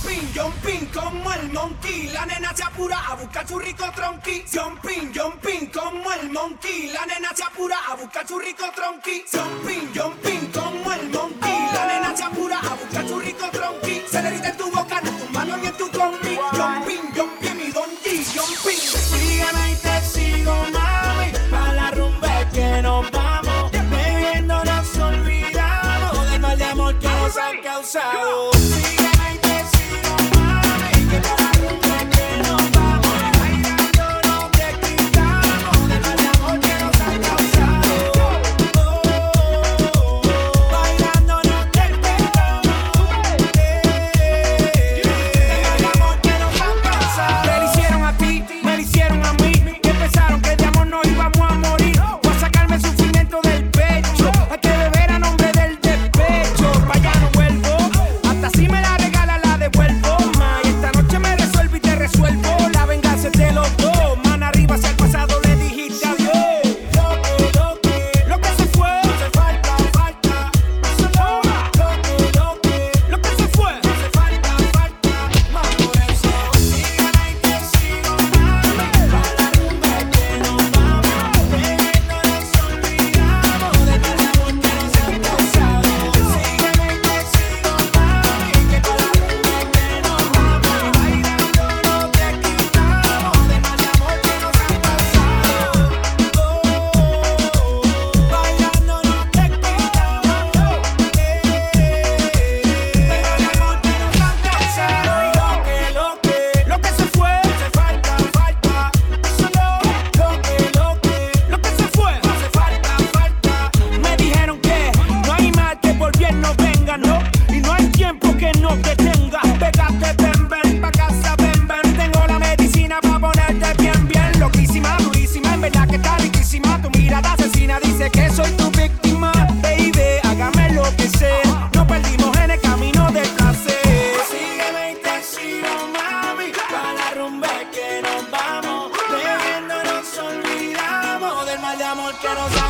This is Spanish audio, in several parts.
Jumping, jumping como el monkey. La nena se apura a buscar su rico tronqui. Jumping, jumping como el monkey. La nena se apura a buscar su rico tronqui. Jumping, jumping como el monkey. La nena se apura a buscar su rico tronqui. Se le en tu boca, en tu mano ni en tu combi. Jumping, jumping mi donkey. Jumping. Sígame y te sigo, mami. A la rumba que nos vamos. Bebiendo nos olvidamos del mal de amor que nos ha causado. que nos vamos, no nos olvidamos del mal de amor que nos da.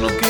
lo que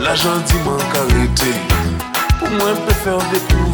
La gentiment arrêté. Pour moi, je préfère des coups.